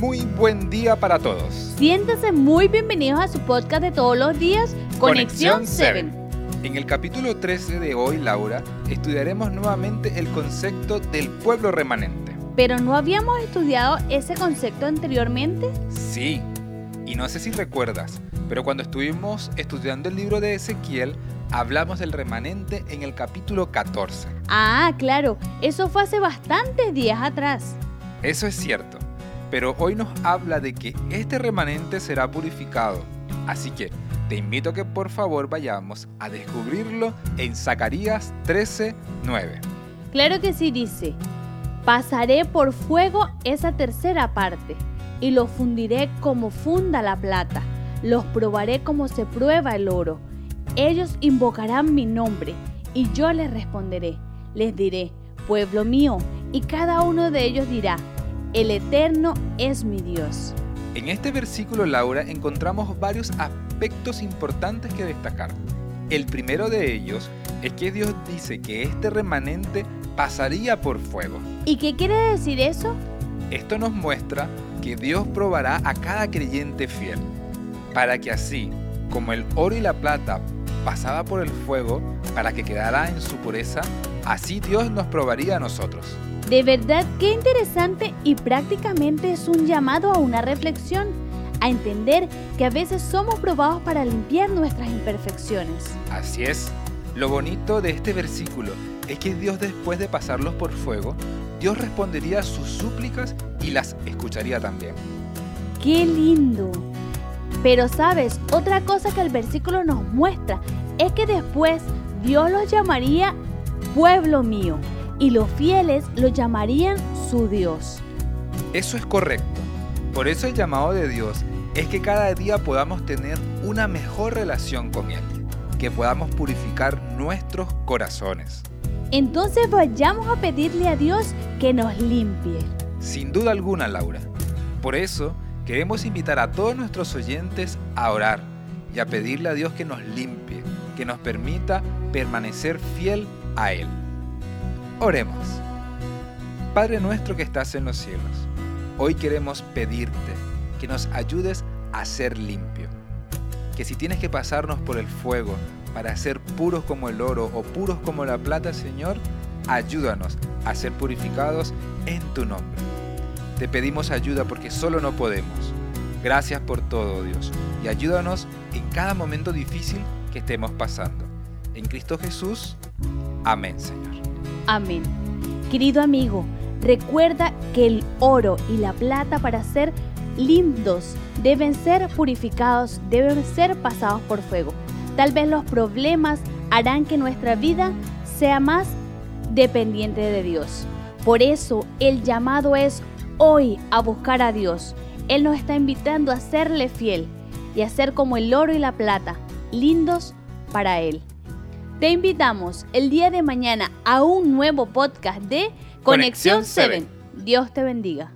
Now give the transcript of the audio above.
Muy buen día para todos. Siéntase muy bienvenidos a su podcast de todos los días, Conexión 7. En el capítulo 13 de hoy, Laura, estudiaremos nuevamente el concepto del pueblo remanente. ¿Pero no habíamos estudiado ese concepto anteriormente? Sí, y no sé si recuerdas, pero cuando estuvimos estudiando el libro de Ezequiel, hablamos del remanente en el capítulo 14. Ah, claro, eso fue hace bastantes días atrás. Eso es cierto, pero hoy nos habla de que este remanente será purificado. Así que te invito a que por favor vayamos a descubrirlo en Zacarías 13, 9. Claro que sí dice, pasaré por fuego esa tercera parte y lo fundiré como funda la plata, los probaré como se prueba el oro. Ellos invocarán mi nombre y yo les responderé, les diré, pueblo mío, y cada uno de ellos dirá, el Eterno es mi Dios. En este versículo, Laura, encontramos varios aspectos importantes que destacar. El primero de ellos es que Dios dice que este remanente pasaría por fuego. ¿Y qué quiere decir eso? Esto nos muestra que Dios probará a cada creyente fiel, para que así, como el oro y la plata pasaba por el fuego para que quedara en su pureza, así Dios nos probaría a nosotros. De verdad, qué interesante y prácticamente es un llamado a una reflexión, a entender que a veces somos probados para limpiar nuestras imperfecciones. Así es. Lo bonito de este versículo es que Dios después de pasarlos por fuego, Dios respondería a sus súplicas y las escucharía también. ¡Qué lindo! Pero sabes, otra cosa que el versículo nos muestra es que después Dios los llamaría pueblo mío y los fieles lo llamarían su Dios. Eso es correcto. Por eso el llamado de Dios es que cada día podamos tener una mejor relación con Él, que podamos purificar nuestros corazones. Entonces vayamos a pedirle a Dios que nos limpie. Sin duda alguna, Laura. Por eso queremos invitar a todos nuestros oyentes a orar y a pedirle a Dios que nos limpie, que nos permita permanecer fiel a Él. Oremos. Padre nuestro que estás en los cielos, hoy queremos pedirte que nos ayudes a ser limpio. Que si tienes que pasarnos por el fuego para ser puros como el oro o puros como la plata, Señor, ayúdanos a ser purificados en tu nombre. Te pedimos ayuda porque solo no podemos. Gracias por todo, Dios, y ayúdanos en cada momento difícil que estemos pasando. En Cristo Jesús. Amén, Señor. Amén. Querido amigo, recuerda que el oro y la plata para ser lindos deben ser purificados, deben ser pasados por fuego. Tal vez los problemas harán que nuestra vida sea más dependiente de Dios. Por eso el llamado es hoy a buscar a Dios. Él nos está invitando a serle fiel y a ser como el oro y la plata, lindos para Él. Te invitamos el día de mañana a un nuevo podcast de Conexión 7. Dios te bendiga.